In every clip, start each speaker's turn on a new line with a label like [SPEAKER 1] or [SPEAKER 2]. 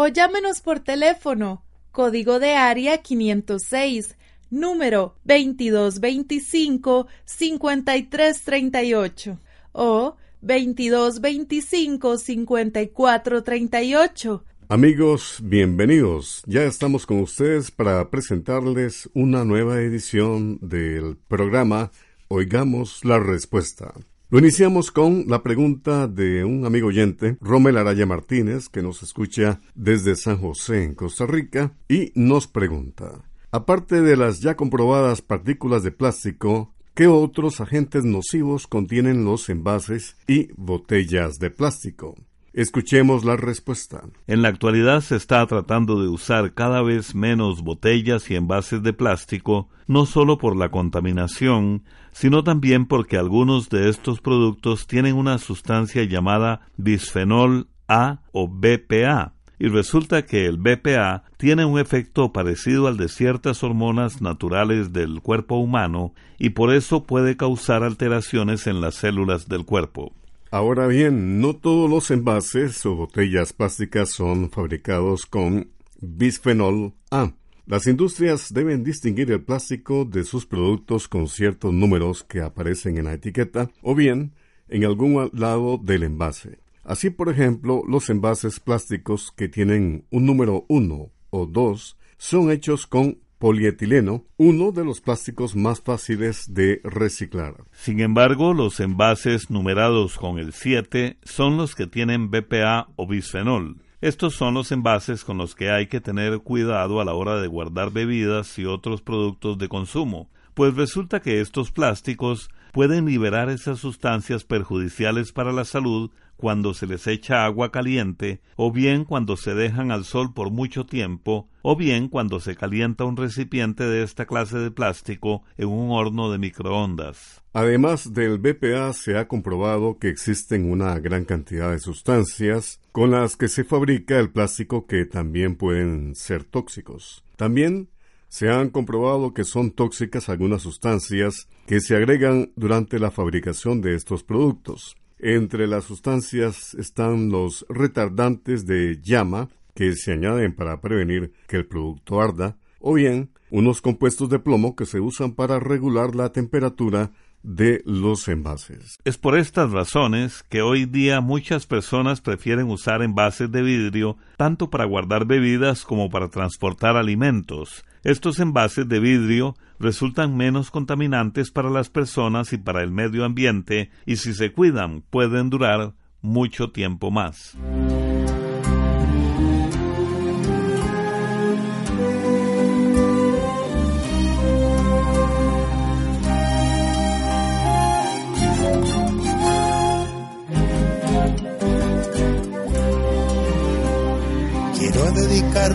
[SPEAKER 1] O llámenos por teléfono, código de área 506, número 2225-5338 o 2225-5438
[SPEAKER 2] Amigos, bienvenidos. Ya estamos con ustedes para presentarles una nueva edición del programa Oigamos la Respuesta. Lo iniciamos con la pregunta de un amigo oyente, Romel Araya Martínez, que nos escucha desde San José, en Costa Rica, y nos pregunta, aparte de las ya comprobadas partículas de plástico, ¿qué otros agentes nocivos contienen los envases y botellas de plástico? Escuchemos la respuesta.
[SPEAKER 3] En la actualidad se está tratando de usar cada vez menos botellas y envases de plástico, no solo por la contaminación, sino también porque algunos de estos productos tienen una sustancia llamada bisfenol A o BPA, y resulta que el BPA tiene un efecto parecido al de ciertas hormonas naturales del cuerpo humano y por eso puede causar alteraciones en las células del cuerpo.
[SPEAKER 2] Ahora bien, no todos los envases o botellas plásticas son fabricados con bisfenol A. Las industrias deben distinguir el plástico de sus productos con ciertos números que aparecen en la etiqueta o bien en algún lado del envase. Así, por ejemplo, los envases plásticos que tienen un número 1 o 2 son hechos con polietileno, uno de los plásticos más fáciles de reciclar.
[SPEAKER 3] Sin embargo, los envases numerados con el 7 son los que tienen BPA o bisfenol. Estos son los envases con los que hay que tener cuidado a la hora de guardar bebidas y otros productos de consumo, pues resulta que estos plásticos pueden liberar esas sustancias perjudiciales para la salud cuando se les echa agua caliente, o bien cuando se dejan al sol por mucho tiempo, o bien cuando se calienta un recipiente de esta clase de plástico en un horno de microondas.
[SPEAKER 2] Además del BPA se ha comprobado que existen una gran cantidad de sustancias con las que se fabrica el plástico que también pueden ser tóxicos. También se han comprobado que son tóxicas algunas sustancias que se agregan durante la fabricación de estos productos. Entre las sustancias están los retardantes de llama que se añaden para prevenir que el producto arda, o bien unos compuestos de plomo que se usan para regular la temperatura de los envases.
[SPEAKER 3] Es por estas razones que hoy día muchas personas prefieren usar envases de vidrio tanto para guardar bebidas como para transportar alimentos. Estos envases de vidrio resultan menos contaminantes para las personas y para el medio ambiente y si se cuidan pueden durar mucho tiempo más.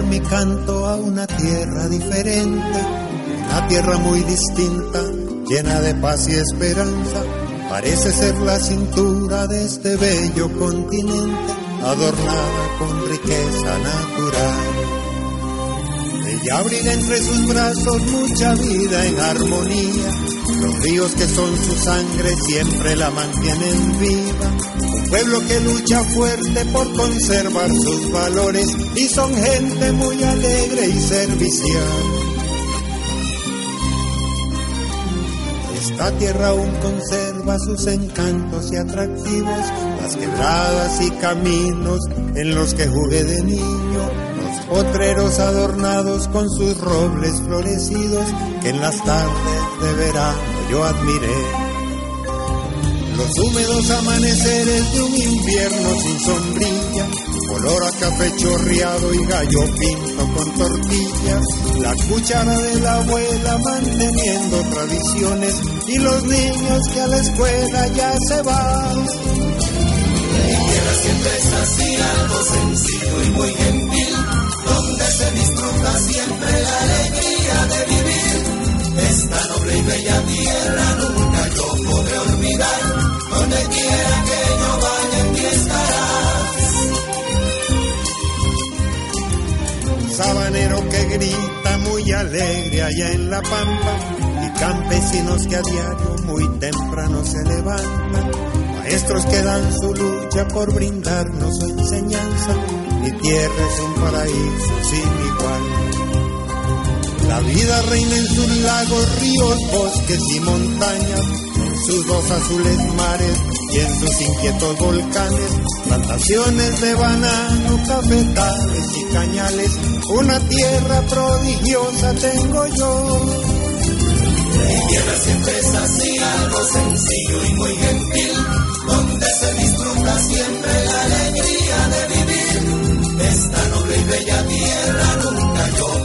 [SPEAKER 4] Mi encanto a una tierra diferente, una tierra muy distinta, llena de paz y esperanza. Parece ser la cintura de este bello continente, adornada con riqueza natural. Ella abriga entre sus brazos mucha vida en armonía. Los ríos que son su sangre siempre la mantienen viva. Un pueblo que lucha fuerte por conservar sus valores y son gente muy alegre y servicial. Esta tierra aún conserva sus encantos y atractivos, las quebradas y caminos en los que jugué de niño potreros adornados con sus robles florecidos que en las tardes de verano yo admiré. Los húmedos amaneceres de un invierno sin sombrilla, color a café chorreado y gallo pinto con tortillas, la cuchara de la abuela manteniendo tradiciones y los niños que a la escuela ya se van. Mi tierra siempre es así, algo sencillo y muy gentil se disfruta siempre la alegría de vivir. Esta noble y bella tierra nunca yo podré olvidar, donde quiera que yo vaya aquí estarás. Sabanero que grita muy alegre allá en la pampa y campesinos que a diario muy temprano se levantan, maestros que dan su lucha por brindarnos su enseñanza mi tierra es un paraíso sin igual. La vida reina en sus lagos, ríos, bosques y montañas, en sus dos azules mares y en sus inquietos volcanes, plantaciones de banano, cafetales y cañales, una tierra prodigiosa tengo yo. Mi tierra siempre es así, algo sencillo y muy gentil, se disfruta siempre la alegría de vivir. Esta noble y bella tierra nunca yo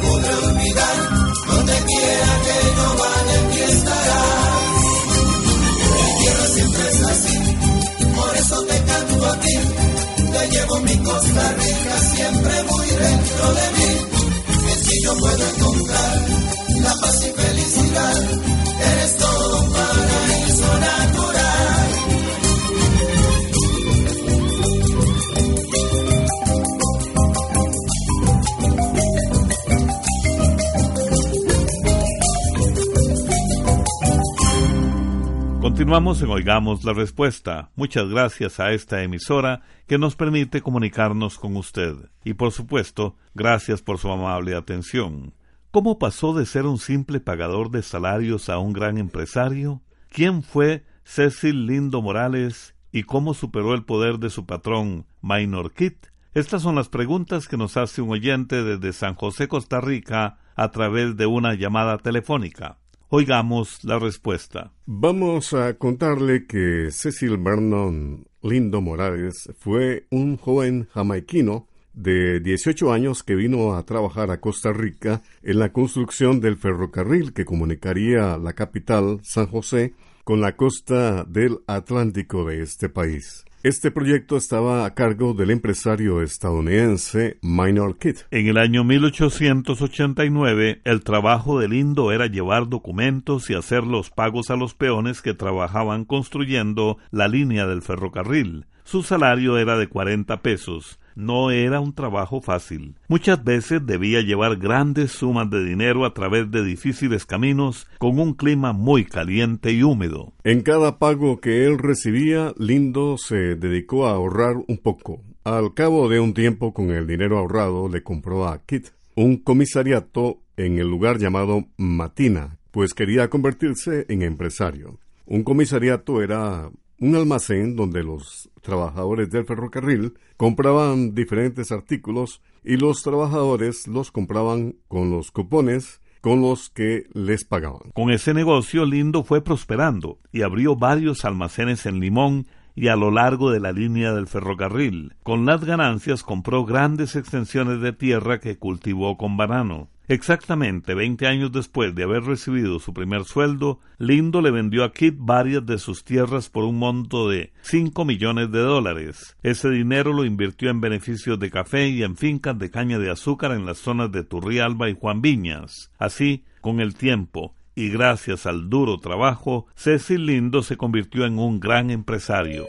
[SPEAKER 3] Continuamos en Oigamos la Respuesta. Muchas gracias a esta emisora que nos permite comunicarnos con usted. Y por supuesto, gracias por su amable atención. ¿Cómo pasó de ser un simple pagador de salarios a un gran empresario? ¿Quién fue Cecil Lindo Morales y cómo superó el poder de su patrón, Minor Kit? Estas son las preguntas que nos hace un oyente desde San José, Costa Rica, a través de una llamada telefónica. Oigamos la respuesta.
[SPEAKER 2] Vamos a contarle que Cecil Vernon Lindo Morales fue un joven jamaiquino de 18 años que vino a trabajar a Costa Rica en la construcción del ferrocarril que comunicaría la capital, San José, con la costa del Atlántico de este país. Este proyecto estaba a cargo del empresario estadounidense Minor Kidd.
[SPEAKER 3] En el año 1889, el trabajo de Lindo era llevar documentos y hacer los pagos a los peones que trabajaban construyendo la línea del ferrocarril. Su salario era de 40 pesos no era un trabajo fácil. Muchas veces debía llevar grandes sumas de dinero a través de difíciles caminos con un clima muy caliente y húmedo.
[SPEAKER 2] En cada pago que él recibía, Lindo se dedicó a ahorrar un poco. Al cabo de un tiempo con el dinero ahorrado le compró a Kit un comisariato en el lugar llamado Matina, pues quería convertirse en empresario. Un comisariato era un almacén donde los trabajadores del ferrocarril compraban diferentes artículos y los trabajadores los compraban con los cupones con los que les pagaban.
[SPEAKER 3] Con ese negocio Lindo fue prosperando y abrió varios almacenes en Limón y a lo largo de la línea del ferrocarril. Con las ganancias compró grandes extensiones de tierra que cultivó con banano. Exactamente 20 años después de haber recibido su primer sueldo, Lindo le vendió a Kit varias de sus tierras por un monto de 5 millones de dólares. Ese dinero lo invirtió en beneficios de café y en fincas de caña de azúcar en las zonas de Turrialba y Juan Viñas. Así, con el tiempo, y gracias al duro trabajo, Cecil Lindo se convirtió en un gran empresario.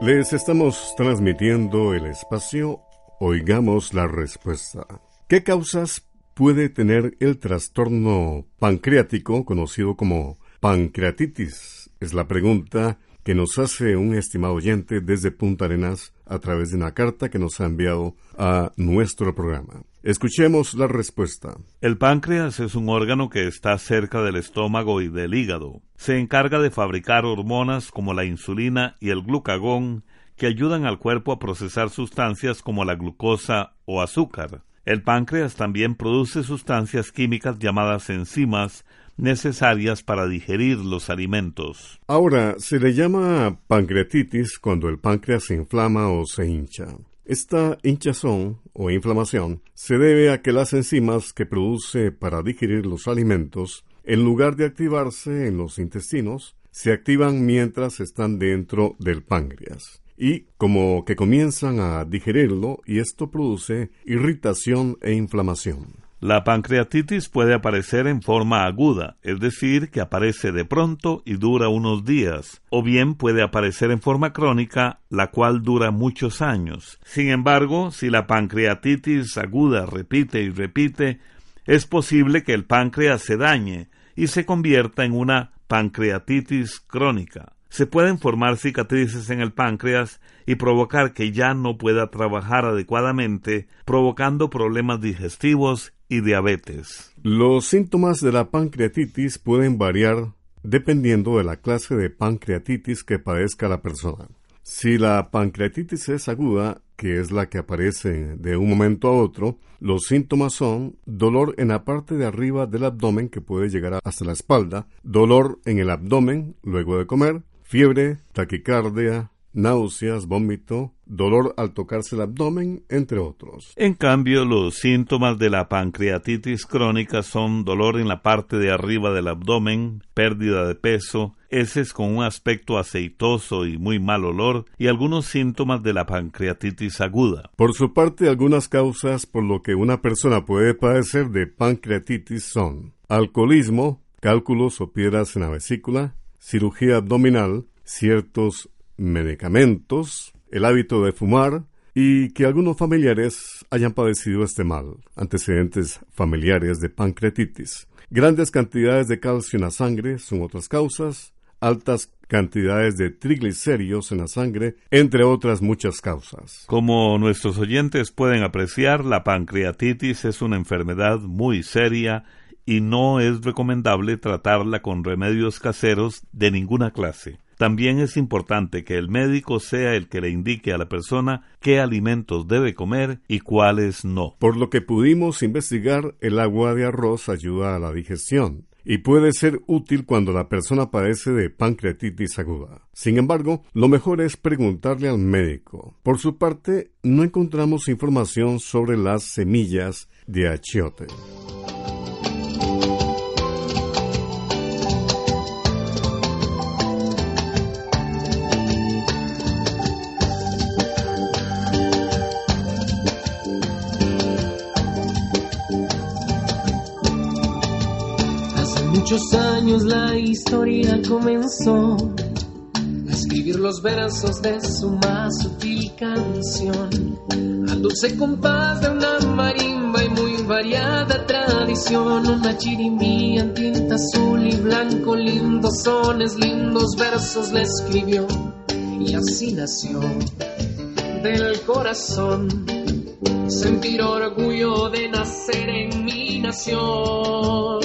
[SPEAKER 2] Les estamos transmitiendo el espacio Oigamos la respuesta. ¿Qué causas puede tener el trastorno pancreático conocido como pancreatitis? Es la pregunta que nos hace un estimado oyente desde Punta Arenas a través de una carta que nos ha enviado a nuestro programa. Escuchemos la respuesta.
[SPEAKER 3] El páncreas es un órgano que está cerca del estómago y del hígado. Se encarga de fabricar hormonas como la insulina y el glucagón que ayudan al cuerpo a procesar sustancias como la glucosa o azúcar. El páncreas también produce sustancias químicas llamadas enzimas necesarias para digerir los alimentos.
[SPEAKER 2] Ahora, se le llama pancreatitis cuando el páncreas se inflama o se hincha. Esta hinchazón o inflamación se debe a que las enzimas que produce para digerir los alimentos, en lugar de activarse en los intestinos, se activan mientras están dentro del páncreas y como que comienzan a digerirlo y esto produce irritación e inflamación.
[SPEAKER 3] La pancreatitis puede aparecer en forma aguda, es decir, que aparece de pronto y dura unos días, o bien puede aparecer en forma crónica, la cual dura muchos años. Sin embargo, si la pancreatitis aguda repite y repite, es posible que el páncreas se dañe y se convierta en una pancreatitis crónica se pueden formar cicatrices en el páncreas y provocar que ya no pueda trabajar adecuadamente, provocando problemas digestivos y diabetes.
[SPEAKER 2] Los síntomas de la pancreatitis pueden variar dependiendo de la clase de pancreatitis que padezca la persona. Si la pancreatitis es aguda, que es la que aparece de un momento a otro, los síntomas son dolor en la parte de arriba del abdomen que puede llegar hasta la espalda, dolor en el abdomen luego de comer, fiebre, taquicardia, náuseas, vómito, dolor al tocarse el abdomen, entre otros.
[SPEAKER 3] En cambio, los síntomas de la pancreatitis crónica son dolor en la parte de arriba del abdomen, pérdida de peso, heces con un aspecto aceitoso y muy mal olor, y algunos síntomas de la pancreatitis aguda.
[SPEAKER 2] Por su parte, algunas causas por lo que una persona puede padecer de pancreatitis son alcoholismo, cálculos o piedras en la vesícula, cirugía abdominal, ciertos medicamentos, el hábito de fumar y que algunos familiares hayan padecido este mal, antecedentes familiares de pancreatitis. Grandes cantidades de calcio en la sangre son otras causas, altas cantidades de triglicéridos en la sangre, entre otras muchas causas.
[SPEAKER 3] Como nuestros oyentes pueden apreciar, la pancreatitis es una enfermedad muy seria y no es recomendable tratarla con remedios caseros de ninguna clase. También es importante que el médico sea el que le indique a la persona qué alimentos debe comer y cuáles no.
[SPEAKER 2] Por lo que pudimos investigar, el agua de arroz ayuda a la digestión y puede ser útil cuando la persona padece de pancreatitis aguda. Sin embargo, lo mejor es preguntarle al médico. Por su parte, no encontramos información sobre las semillas de achiote.
[SPEAKER 5] Muchos años la historia comenzó. A escribir los versos de su más sutil canción, al dulce compás de una marimba y muy variada tradición, una chirimbí en tinta azul y blanco, lindos sones, lindos versos le escribió. Y así nació del corazón. Sentir orgullo de nacer en mi nación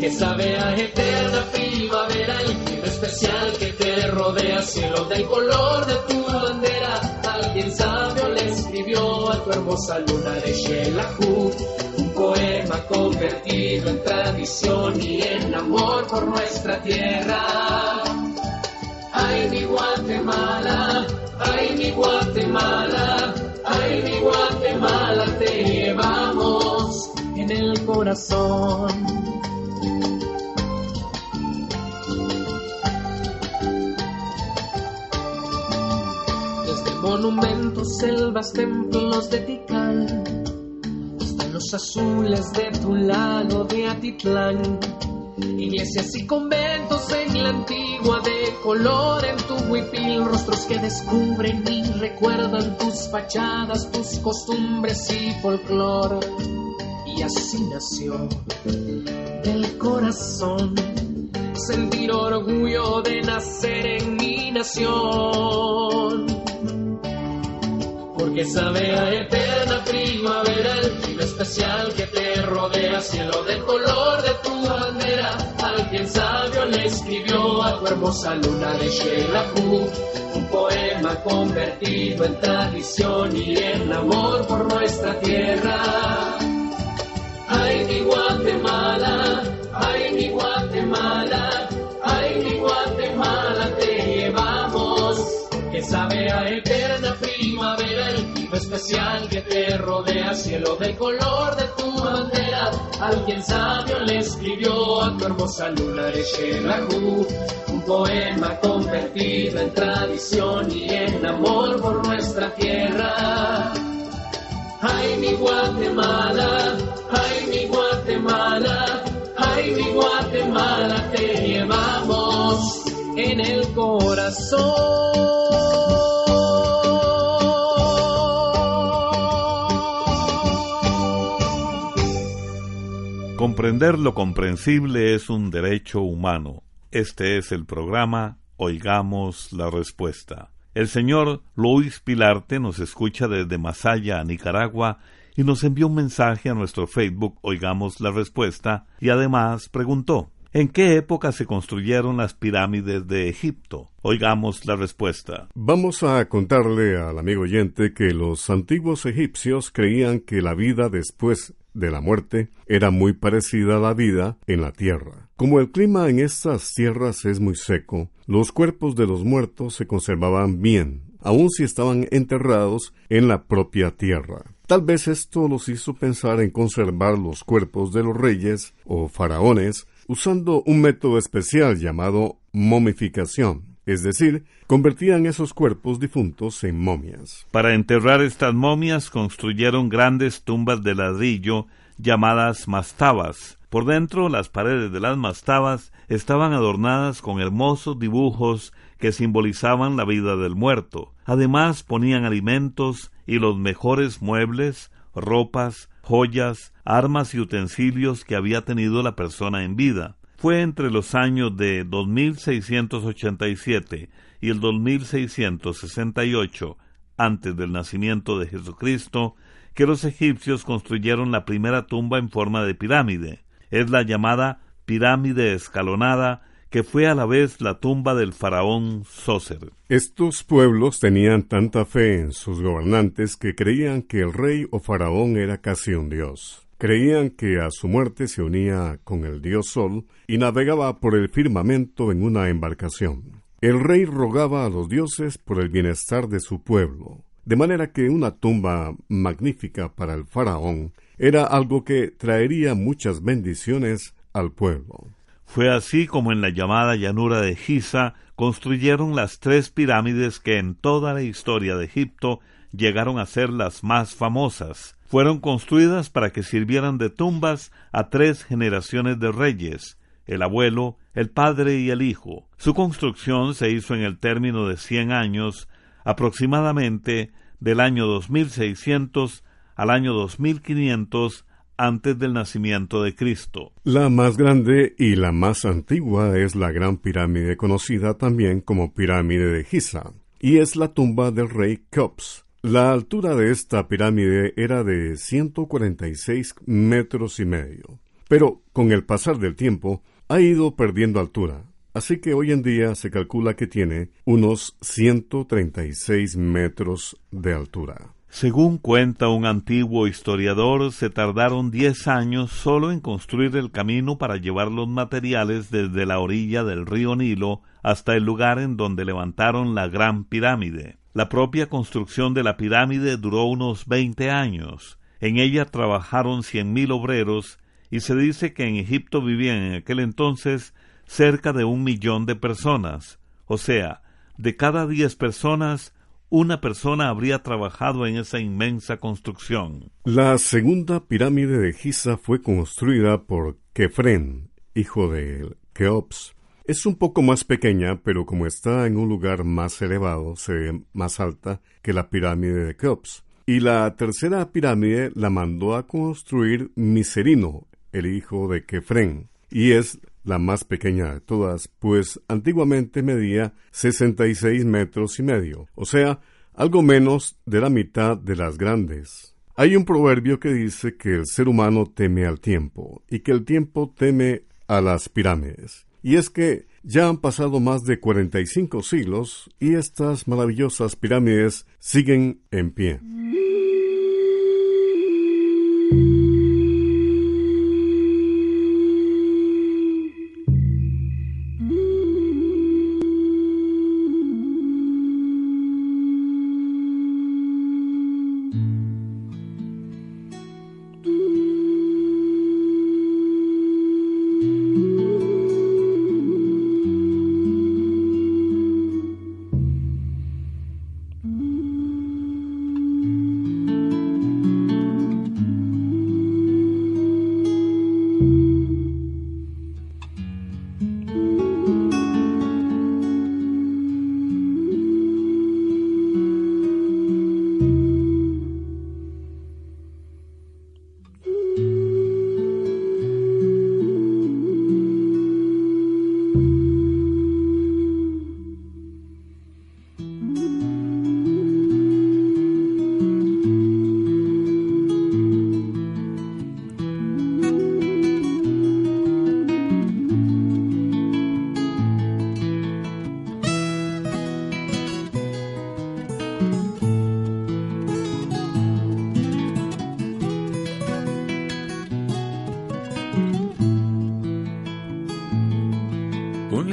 [SPEAKER 5] que sabe a eterna primavera y lo especial que te rodea, cielo del color de tu bandera. Alguien sabio le escribió a tu hermosa luna de Shelahu un poema convertido en tradición y en amor por nuestra tierra. Ay, mi Guatemala, ay, mi Guatemala, ay, mi Guatemala corazón. Monumentos, selvas, templos de Tikal, hasta los azules de tu lago de Atitlán Iglesias y conventos en la antigua de color en tu huipil, rostros que descubren y recuerdan tus fachadas, tus costumbres y folclor. Y así nació del corazón sentir orgullo de nacer en mi nación. Porque sabe a eterna primavera el clima especial que te rodea, cielo del color de tu bandera. Alguien sabio le escribió a tu hermosa luna de Shelahu un poema convertido en tradición y en amor por nuestra tierra. Ay, mi Guatemala, ay, mi Guatemala, ay, mi Guatemala, te llevamos, que sabe a eterna primavera especial que te rodea, cielo del color de tu bandera. Alguien sabio le escribió a tu hermosa luna de Shelahu un poema convertido en tradición y en amor por nuestra tierra. Ay, mi Guatemala, ay, mi Guatemala, ay, mi Guatemala, te llevamos en el corazón.
[SPEAKER 3] Comprender lo comprensible es un derecho humano. Este es el programa Oigamos la Respuesta. El señor Luis Pilarte nos escucha desde Masaya, Nicaragua, y nos envió un mensaje a nuestro Facebook Oigamos la Respuesta, y además preguntó ¿En qué época se construyeron las pirámides de Egipto? Oigamos la respuesta.
[SPEAKER 2] Vamos a contarle al amigo oyente que los antiguos egipcios creían que la vida después de la muerte era muy parecida a la vida en la tierra. Como el clima en estas tierras es muy seco, los cuerpos de los muertos se conservaban bien, aun si estaban enterrados en la propia tierra. Tal vez esto los hizo pensar en conservar los cuerpos de los reyes o faraones usando un método especial llamado momificación, es decir, convertían esos cuerpos difuntos en momias.
[SPEAKER 3] Para enterrar estas momias construyeron grandes tumbas de ladrillo llamadas mastabas. Por dentro las paredes de las mastabas estaban adornadas con hermosos dibujos que simbolizaban la vida del muerto. Además ponían alimentos y los mejores muebles, ropas, joyas, armas y utensilios que había tenido la persona en vida. Fue entre los años de 2687 y el 2668 antes del nacimiento de Jesucristo que los egipcios construyeron la primera tumba en forma de pirámide. Es la llamada pirámide escalonada que fue a la vez la tumba del faraón Sócer.
[SPEAKER 2] Estos pueblos tenían tanta fe en sus gobernantes que creían que el rey o faraón era casi un dios. Creían que a su muerte se unía con el dios Sol y navegaba por el firmamento en una embarcación. El rey rogaba a los dioses por el bienestar de su pueblo, de manera que una tumba magnífica para el faraón era algo que traería muchas bendiciones al pueblo.
[SPEAKER 3] Fue así como en la llamada llanura de Giza construyeron las tres pirámides que en toda la historia de Egipto llegaron a ser las más famosas. Fueron construidas para que sirvieran de tumbas a tres generaciones de reyes, el abuelo, el padre y el hijo. Su construcción se hizo en el término de cien años, aproximadamente del año 2600 al año 2500 antes del nacimiento de Cristo.
[SPEAKER 2] La más grande y la más antigua es la gran pirámide conocida también como pirámide de Giza, y es la tumba del rey Keops. La altura de esta pirámide era de 146 metros y medio, pero con el pasar del tiempo ha ido perdiendo altura, así que hoy en día se calcula que tiene unos 136 metros de altura.
[SPEAKER 3] Según cuenta un antiguo historiador, se tardaron diez años solo en construir el camino para llevar los materiales desde la orilla del río Nilo hasta el lugar en donde levantaron la gran pirámide. La propia construcción de la pirámide duró unos veinte años. En ella trabajaron cien mil obreros y se dice que en Egipto vivían en aquel entonces cerca de un millón de personas, o sea, de cada diez personas, una persona habría trabajado en esa inmensa construcción.
[SPEAKER 2] La segunda pirámide de Giza fue construida por Kefren, hijo de Keops. Es un poco más pequeña, pero como está en un lugar más elevado, se ve más alta que la pirámide de Keops. Y la tercera pirámide la mandó a construir Miserino, el hijo de Kefren, y es la más pequeña de todas, pues antiguamente medía 66 metros y medio, o sea, algo menos de la mitad de las grandes. Hay un proverbio que dice que el ser humano teme al tiempo y que el tiempo teme a las pirámides. Y es que ya han pasado más de 45 siglos y estas maravillosas pirámides siguen en pie.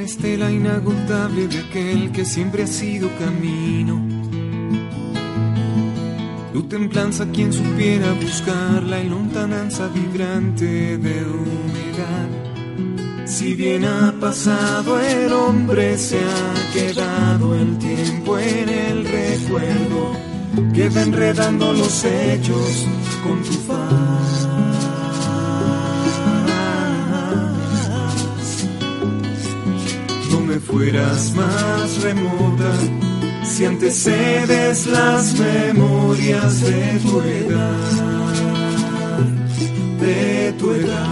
[SPEAKER 6] Estela inagotable de aquel que siempre ha sido camino. Tu templanza, quien supiera buscar la lontananza vibrante de humedad. Si bien ha pasado el hombre, se ha quedado el tiempo en el recuerdo. Queda enredando los hechos con tu faz. Fueras más remota, si antecedes las memorias de tu edad, de tu edad.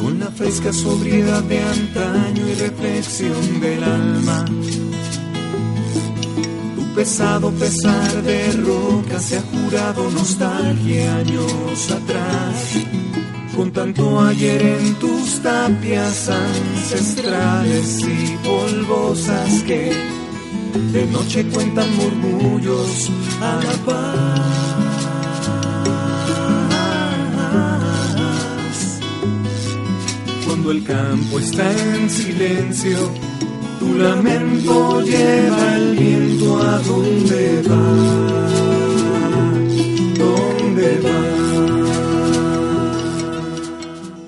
[SPEAKER 6] Con la fresca sobriedad de antaño y reflexión del alma pesado pesar de roca se ha jurado nostalgia años atrás. Con tanto ayer en tus tapias ancestrales y polvosas que de noche cuentan murmullos a la paz. Cuando el campo está en silencio, tu lamento lleva el viento a donde va, donde va.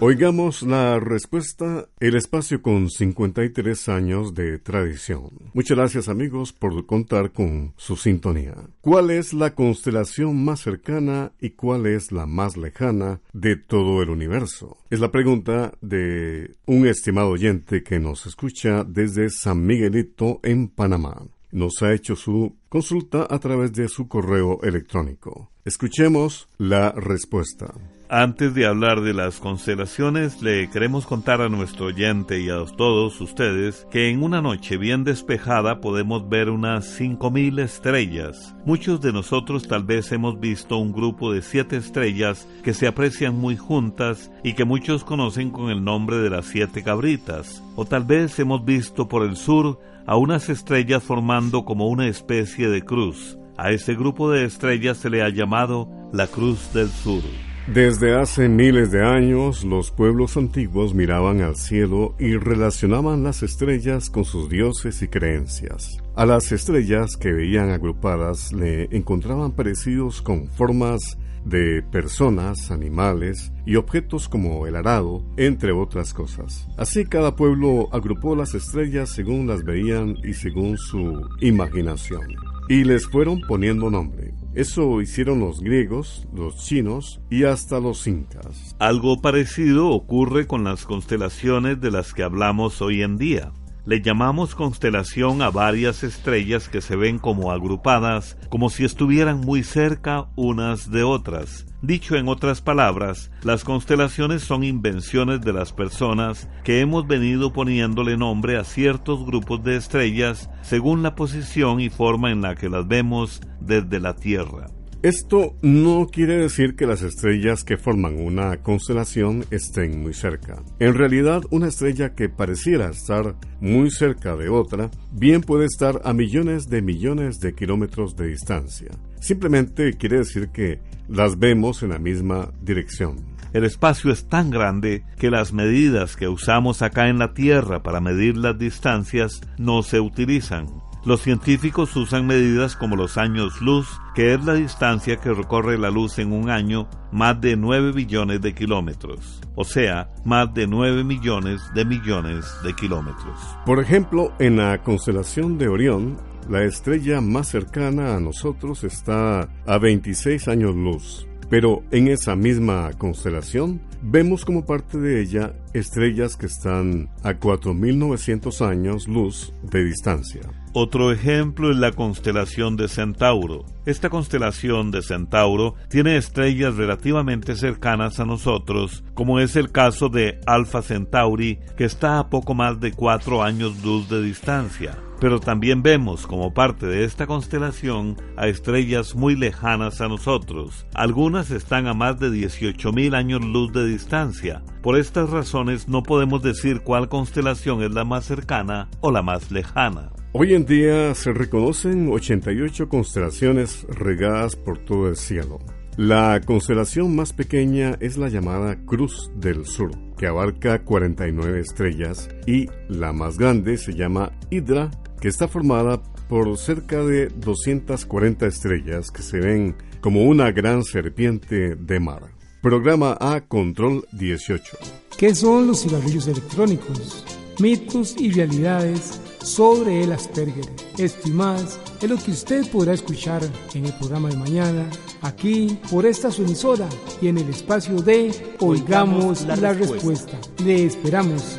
[SPEAKER 2] Oigamos la respuesta, el espacio con 53 años de tradición. Muchas gracias amigos por contar con su sintonía. ¿Cuál es la constelación más cercana y cuál es la más lejana de todo el universo? Es la pregunta de un estimado oyente que nos escucha desde San Miguelito en Panamá nos ha hecho su consulta a través de su correo electrónico. Escuchemos la respuesta.
[SPEAKER 3] Antes de hablar de las constelaciones, le queremos contar a nuestro oyente y a todos ustedes que en una noche bien despejada podemos ver unas 5.000 estrellas. Muchos de nosotros tal vez hemos visto un grupo de siete estrellas que se aprecian muy juntas y que muchos conocen con el nombre de las siete cabritas. O tal vez hemos visto por el sur a unas estrellas formando como una especie de cruz. A ese grupo de estrellas se le ha llamado la Cruz del Sur.
[SPEAKER 2] Desde hace miles de años, los pueblos antiguos miraban al cielo y relacionaban las estrellas con sus dioses y creencias. A las estrellas que veían agrupadas le encontraban parecidos con formas de personas, animales y objetos como el arado, entre otras cosas. Así cada pueblo agrupó las estrellas según las veían y según su imaginación. Y les fueron poniendo nombre. Eso hicieron los griegos, los chinos y hasta los incas.
[SPEAKER 3] Algo parecido ocurre con las constelaciones de las que hablamos hoy en día. Le llamamos constelación a varias estrellas que se ven como agrupadas, como si estuvieran muy cerca unas de otras. Dicho en otras palabras, las constelaciones son invenciones de las personas que hemos venido poniéndole nombre a ciertos grupos de estrellas según la posición y forma en la que las vemos desde la Tierra.
[SPEAKER 2] Esto no quiere decir que las estrellas que forman una constelación estén muy cerca. En realidad, una estrella que pareciera estar muy cerca de otra, bien puede estar a millones de millones de kilómetros de distancia. Simplemente quiere decir que las vemos en la misma dirección.
[SPEAKER 3] El espacio es tan grande que las medidas que usamos acá en la Tierra para medir las distancias no se utilizan. Los científicos usan medidas como los años luz, que es la distancia que recorre la luz en un año, más de 9 billones de kilómetros, o sea, más de 9 millones de millones de kilómetros.
[SPEAKER 2] Por ejemplo, en la constelación de Orión, la estrella más cercana a nosotros está a 26 años luz. Pero en esa misma constelación vemos como parte de ella estrellas que están a 4.900 años luz de distancia.
[SPEAKER 3] Otro ejemplo es la constelación de Centauro. Esta constelación de Centauro tiene estrellas relativamente cercanas a nosotros, como es el caso de Alpha Centauri, que está a poco más de cuatro años luz de distancia. Pero también vemos como parte de esta constelación a estrellas muy lejanas a nosotros. Algunas están a más de 18.000 años luz de distancia. Por estas razones no podemos decir cuál constelación es la más cercana o la más lejana.
[SPEAKER 2] Hoy en día se reconocen 88 constelaciones regadas por todo el cielo. La constelación más pequeña es la llamada Cruz del Sur, que abarca 49 estrellas, y la más grande se llama Hydra, que está formada por cerca de 240 estrellas que se ven como una gran serpiente de mar. Programa A Control 18.
[SPEAKER 7] ¿Qué son los cigarrillos electrónicos? Mitos y realidades sobre el Asperger. Esto y más es lo que usted podrá escuchar en el programa de mañana, aquí, por esta su emisora y en el espacio de Oigamos la, respuesta. Le esperamos.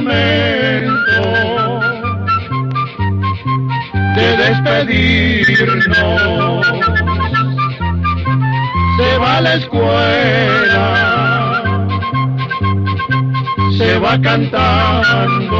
[SPEAKER 8] Momento de despedirnos. Se va a la escuela, se va cantando